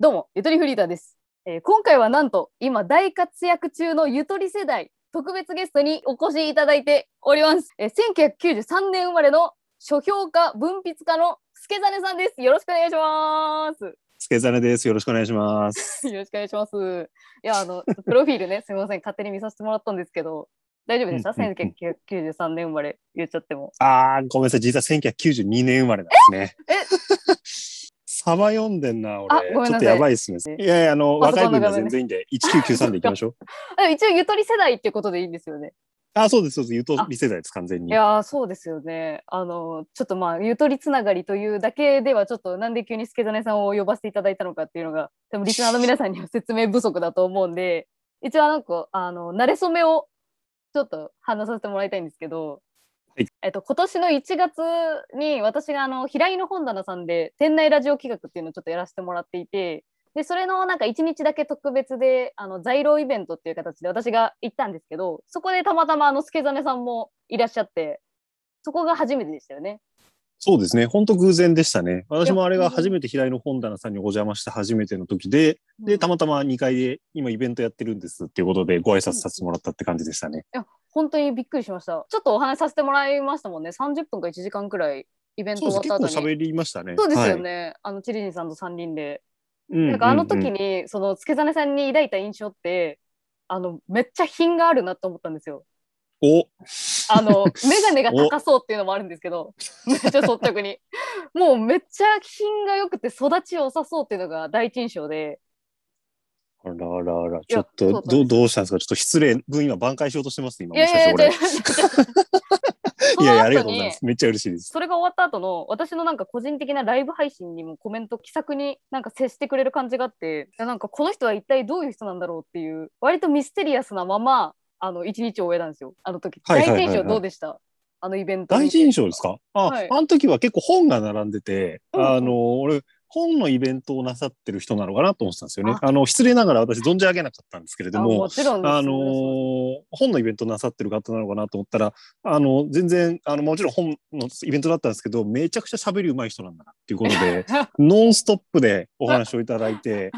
どうも、ゆとりフリーターです。えー今回はなんと、今大活躍中のゆとり世代、特別ゲストにお越しいただいております。えー1993年生まれの書評家、文筆家の助真さんです。よろしくお願いします。スケザネです。よろしくお願いします。よろしくお願いします。いや、あの、プロフィールね、すみません、勝手に見させてもらったんですけど、大丈夫でした、うんうんうん ?1993 年生まれ言っちゃっても。あー、ごめんなさい。実は1992年生まれなんですね。えサバ読んでんな、俺。あごめんなさいちょっとやばいっすね。いやいや、あの、パソ若い分には全然いいんで、1993でいきましょう。あ でも一応ゆとり世代っていうことでいいんですよね。あ、そうです、そうです。ゆとり世代です、完全に。いやーそうですよね。あのちょっとまあゆとりつながりというだけではちょっとなんで急に助真さんを呼ばせていただいたのかっていうのが多分リスナーの皆さんには説明不足だと思うんで一応なんかあの慣れ初めをちょっと話させてもらいたいんですけど、はいえっと、今年の1月に私があの平井の本棚さんで店内ラジオ企画っていうのをちょっとやらせてもらっていてでそれのなんか1日だけ特別であの在廊イベントっていう形で私が行ったんですけどそこでたまたまあの助真さんもいらっしゃってそこが初めてでしたよね。そうですね。本当偶然でしたね。私もあれが初めて平井の本棚さんにお邪魔した初めての時で、で、たまたま2階で今イベントやってるんですっていうことでご挨拶させてもらったって感じでしたね。いや本当にびっくりしました。ちょっとお話しさせてもらいましたもんね。30分か1時間くらいイベントそうです。終わった後に。結構喋りましたね。そうですよはい。ね。あのチリジンさんと3人で。うんなんかあの時に、その助真さんに抱いた印象ってあのめっちゃ品があるなと思ったんですよ。おあの 眼鏡が高そうっていうのもあるんですけどめっちゃ率直に もうめっちゃ品が良くて育ち良さそうっていうのが第一印象であらあら。あら、ちょっとどうどうしたんですか？ちょっと失礼分今挽回しようとしてます今いやいやいや。いや いやありがとうございます。めっちゃ嬉しいです。それが終わった後の私のなんか個人的なライブ配信にもコメント気さくになんか接してくれる感じがあってなんかこの人は一体どういう人なんだろうっていう割とミステリアスなままあの一日を終えたんですよ。あの時。はいはいはいはい。どうでした？あのイベント第一印象ですか？あ、はい。あの時は結構本が並んでて、うんうん。あの俺本のイベントをなさってる人なのかなと思ってたんですよね。あ。あの失礼ながら私存じ上げなかったんですけれどあももちろんです。あのー本のイベントなさってる方なのかなと思ったら、あの、全然、あの、もちろん本のイベントだったんですけど、めちゃくちゃ喋り上手い人なんだなっていうことで、ノンストップでお話をいただいて、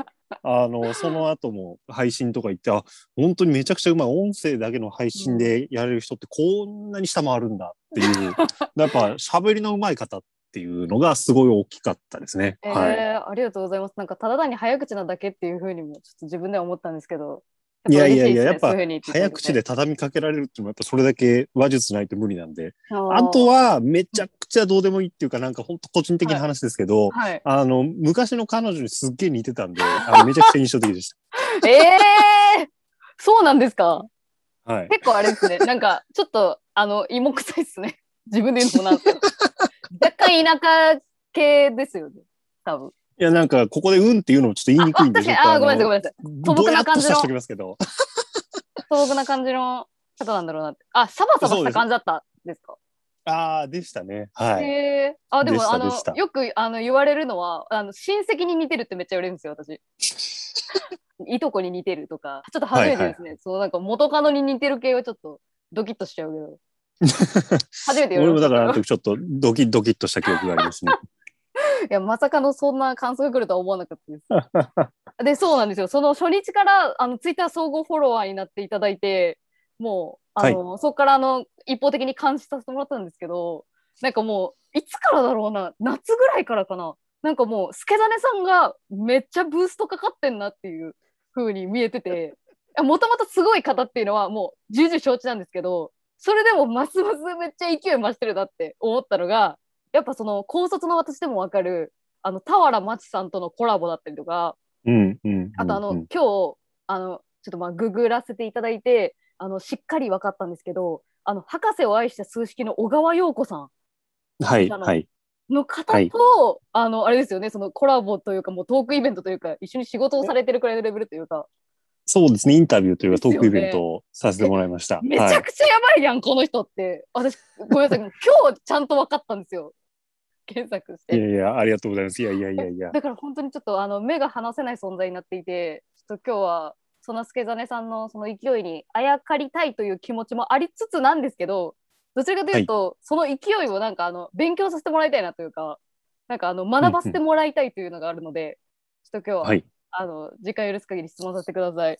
あの、その後も配信とか行って、あ、本当にめちゃくちゃうまい、音声だけの配信でやれる人ってこんなに下回るんだっていう、やっぱ喋りの上手い方っていうのがすごい大きかったですね。えーはい。ありがとうございますなんかただ単に早口なだけっていうふうにもちょっと自分では思ったんですけどいやいやいや、いうふうに言っていただいて早口で畳みかけられるっていうのはやっぱそれだけ話術ないと無理なんで、ああとははめちゃくちゃどうでもいいっていうか、なんか本当個人的な話ですけど、はいあの、昔の彼女にすっげえ似てたんで、あのめちゃくちゃ印象的でし ええそうなんですか？た。はい。結構あれですね。なんか、ちょっと、あの、芋臭いですね。自分で言うのもなんですけど。若干田舎系ですよね。多分。いや、なんか、ここでうんっていうのもちょっと言いにくいんで、あー、ごめんなさい、ごめんなさい。素朴な感じのっとさせておきますけど。素朴な感じの方なんだろうなって。あ、サバサバした感じだったですか？ああ、でしたね。はい。へえ。あ、でも、あのよくあの言われるのは、あの親戚に似てるってめっちゃ言われるんですよ、私。いとこに似てるとか、ちょっと初めてですね。そう、なんか元カノに似てる系はちょっとドキッとしちゃうけど。初めて俺もだから、あの時ちょっとドキドキッとした記憶がありますね。いや、まさかのそんな感想が来るとは思わなかったです。で、そうなんですよ。その初日から、あの、ツイッター総合フォロワーになっていただいて、もう、あの、そこから、あの、一方的に監視させてもらったんですけど、なんかもう、いつからだろうな、夏ぐらいからかな。なんかもう、助真さんがめっちゃブーストかかってんなっていう風に見えてて、もともとすごい方っていうのはもう重々承知なんですけど、それでもますますめっちゃ勢い増してるなって思ったのが、やっぱその高卒の私でもわかる、あの、俵真知さんとのコラボだったりとか、うん、うん。あとあの、うん今日、あの、ちょっとまあググらせていただいて、あの、しっかり分かったんですけど、あの、博士を愛した数式の小川陽子さんはい、はい。の方と、はいあの、あれですよね、そのコラボというか、もうトークイベントというか、一緒に仕事をされてるくらいのレベルというか、そうですね、インタビューというかトークイベントをさせてもらいました。めちゃくちゃやばいやん、この人って。私、ごめんなさい、今日ちゃんと分かったんですよ。検索して。いやいや、ありがとうございます。いやいやいやいや。だから本当にちょっとあの目が離せない存在になっていて、ちょっと今日はその助真さんのその勢いにあやかりたいという気持ちもありつつなんですけど、どちらかというと、その勢いをなんかあの勉強させてもらいたいなというか、なんかあの学ばせてもらいたいというのがあるので、ちょっと今日は、はい。あの時間許す限り質問させてください。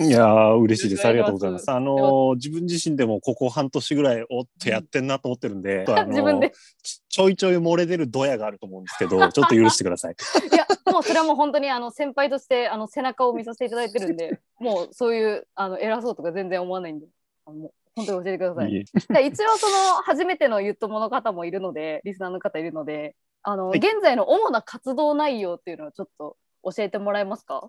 いやー、嬉しいです。ありがとうございます。おあのー自分自身でもここ半年ぐらいおっとやってんなと思ってるんで、あのー自分でちちょいちょい漏れ出るドヤがあると思うんですけど、ちょっと許してください。いや、もうそれはもう本当にあの先輩としてあの背中を見させていただいてるんで、もうそういうあの偉そうとか全然思わないんで、あの本当に教えてください。い一応その初めてのゆっともの方もいるので、リスナーの方いるので、あの、はい現在の主な活動内容っていうのをちょっと教えてもらえますか？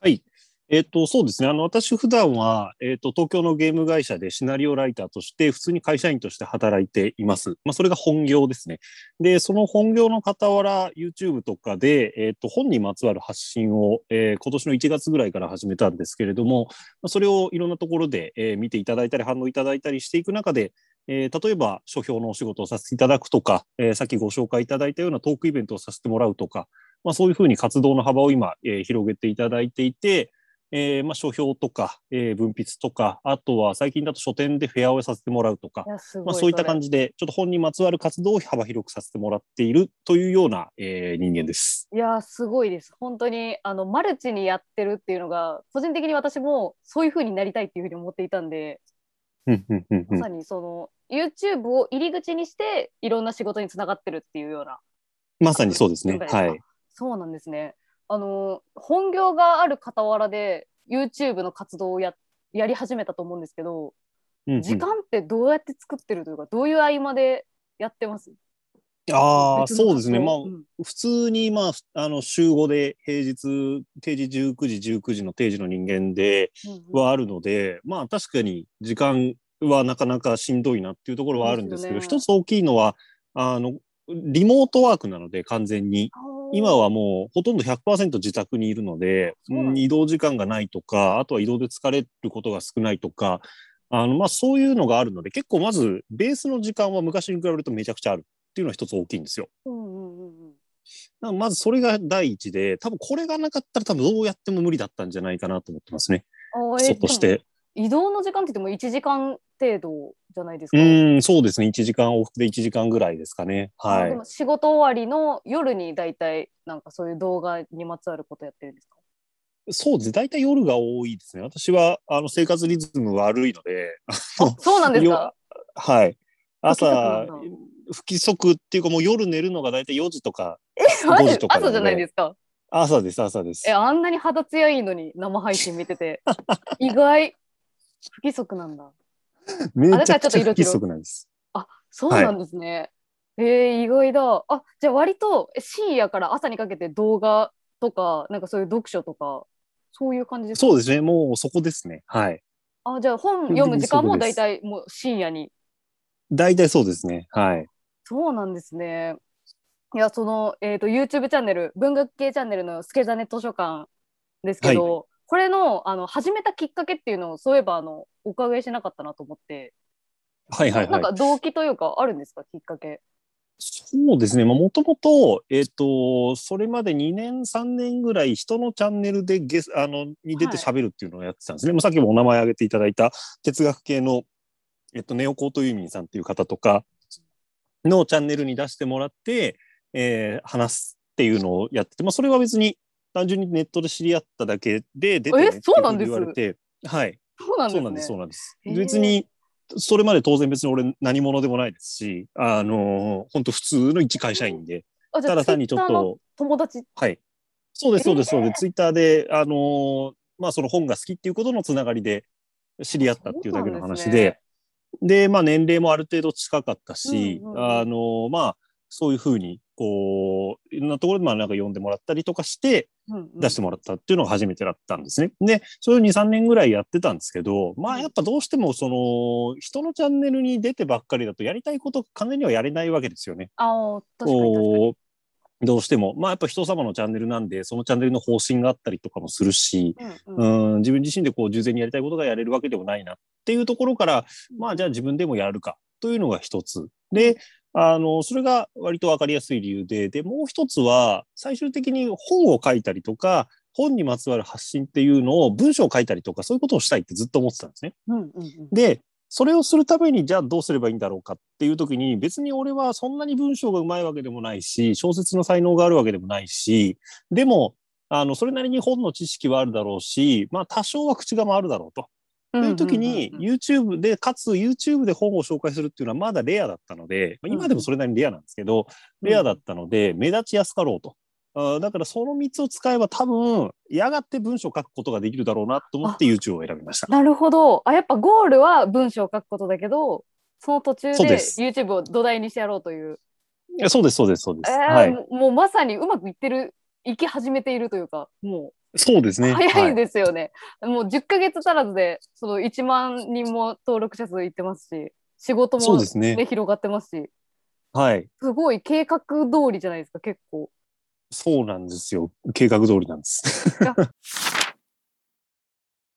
はい。えっ、と、そうですね。あの、私普段は、えっ、と、東京のゲーム会社でシナリオライターとして、普通に会社員として働いています。まあ、それが本業ですね。で、その本業の傍ら、YouTube とかで、えっ、と、本にまつわる発信を、えー今年の1月ぐらいから始めたんですけれども、まあそれをいろんなところで、えー見ていただいたり、反応いただいたりしていく中で、えー例えば書評のお仕事をさせていただくとか、えーさっきご紹介いただいたようなトークイベントをさせてもらうとか、まあ、そういうふうに活動の幅を今、えー広げていただいていて、えーまあ、書評とか、えー文筆とか、あとは最近だと書店でフェアをさせてもらうとか。まあ、そういった感じ。じで、ちょっと本にまつわる活動を幅広くさせてもらっているというような、えー人間です。いや、すごいです。本当にあのマルチにやってるっていうのが、個人的に私もそういう風になりたいっていう風に思っていたんで、まさにその YouTube を入り口にしていろんな仕事につながってるっていうようなまさにそうですね。はい。そうなんですね。あの本業がある傍らで YouTube の活動をややり始めたと思うんですけど、うんうん。時間ってどうやって作ってるというかどういう合間でやってます？ああ、そうですね。まあ、うん。普通に、まあ、あの、週5で平日、定時19時、19時の定時の人間で、うんうん。はあるので、まあ確かに時間はなかなかしんどいなっていうところはあるんですけど、ね。一つ大きいのは、あの、リモートワークなので完全に。今はもうほとんど100%自宅にいるので、移動時間がないとか、あとは移動で疲れることが少ないとか、あの、まあそういうのがあるので、結構まずベースの時間は昔に比べるとめちゃくちゃあるっていうのは一つ大きいんですよ。うんうんうんまずそれが第一で、多分これがなかったら多分どうやっても無理だったんじゃないかなと思ってますね。人とし。て。移動の時間って言っても1時間程度じゃないですか？うん、そうですね。1時間往復で1時間ぐらいですかね。はいあで。も仕事終わりの夜に大体なんかそういう動画にまつわることやってるんですか？そうですね。大体夜が多いですね。私は、あの、生活リズム悪いので、そうなんですか？よはい。朝不規則っていうかもう夜寝るのが大体4時とか、マジ？5時とかなので朝じゃないですか？朝です、朝ですえ。あんなに肌ツヤいいのに生配信見てて 意外不規則なんだ めちゃくちゃ不あだからちょっと色々規則なんです。あそうなんですね、えー、意外だあじゃあ割とえ深夜から朝にかけて動画とかなんかそういう読書とかそういう感じですか？そうですね。もうそこですね。はい。あじゃあ本読む時間も大体もう深夜に大体そうですね。はい。そうなんですね。いや、その、えっ、と、YouTube チャンネル、文学系チャンネルのスケザネ図書館ですけど、これの、あの、始めたきっかけっていうのを、そういえば、あの、お伺いしなかったなと思って、はいはいはい。なんか動機というか、あるんですか、きっかけ？そうですね。まあ、もともと、えっ、と、それまで2年、3年ぐらい人のチャンネルでゲス、あの、に出て喋るっていうのをやってたんですね。まあさっきもお名前挙げていただいた哲学系の、えっと、ネオコートユーミンさんっていう方とかのチャンネルに出してもらって、えー話すっていうのをやってて、まあ、それは別に単純にネットで知り合っただけで出てっていそうなんです？言われて、はい。そうなんですね。そうなんです、別に、それまで当然別に俺何者でもないですし、あの、本当普通の一会社員で、ただ単にちょっと、友達？はい。そうです、そうです、えーそうです。ツイッターで、あの、まあその本が好きっていうことのつながりで知り合ったっていうだけの話で、で、まあ年齢もある程度近かったし、うんうんうんあの、まあ、そういうふうに、こう、いろんなところでまあなんか読んでもらったりとかして、出してもらったっていうのが初めてだったんですね。で、それを2、3年ぐらいやってたんですけど、まあやっぱどうしてもその人のチャンネルに出てばっかりだとやりたいこと完全にはやれないわけですよね。あー確かに確かに。こうどうしても。まあやっぱ人様のチャンネルなんで、そのチャンネルの方針があったりとかもするし、うんうんうん、自分自身でこう従前にやりたいことがやれるわけでもないなっていうところから、まあじゃあ自分でもやるかというのが一つ。で、あの、それが割とわかりやすい理由で、で、もう一つは、最終的に本を書いたりとか、本にまつわる発信っていうのを文章を書いたりとか、そういうことをしたいってずっと思ってたんですね。うんうんうんで、それをするために、じゃあどうすればいいんだろうかっていう時に、別に俺はそんなに文章がうまいわけでもないし、小説の才能があるわけでもないし、でも、あの、それなりに本の知識はあるだろうし、まあ、多少は口が回るだろうと。という時に、YouTube で、かつ YouTube で本を紹介するっていうのはまだレアだったので、まあ今でもそれなりにレアなんですけど、レアだったので、目立ちやすかろうと。あだからその3つを使えば多分、やがて文章を書くことができるだろうなと思って YouTube を選びました。なるほど。あ、やっぱゴールは文章を書くことだけど、その途中で YouTube を土台にしてやろうという。そうです、そうです、そうです。えーはい。ももうまさにうまくいってる、いき始めているというか、もうそうですね。早いはですよね。もう10ヶ月足らずで、その1万人も登録者数いってますし、仕事も、ねね、広がってますし、はい。すごい計画通りじゃないですか、結構。そうなんですよ。計画通りなんです。